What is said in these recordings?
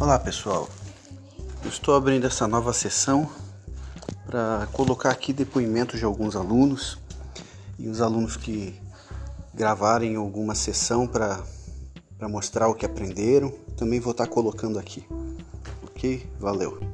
Olá pessoal, Eu estou abrindo essa nova sessão para colocar aqui depoimentos de alguns alunos e os alunos que gravarem alguma sessão para mostrar o que aprenderam, também vou estar colocando aqui. Ok? Valeu!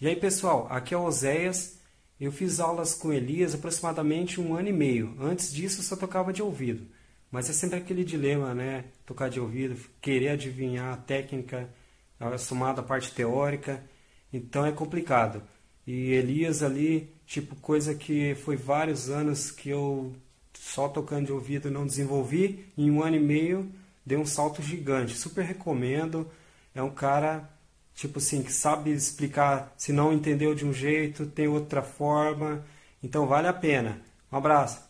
E aí pessoal, aqui é o Oséias. Eu fiz aulas com Elias aproximadamente um ano e meio. Antes disso eu só tocava de ouvido. Mas é sempre aquele dilema, né? Tocar de ouvido, querer adivinhar a técnica somada à parte teórica. Então é complicado. E Elias ali, tipo, coisa que foi vários anos que eu só tocando de ouvido não desenvolvi. Em um ano e meio deu um salto gigante. Super recomendo. É um cara tipo assim, que sabe explicar, se não entendeu de um jeito, tem outra forma. Então vale a pena. Um abraço.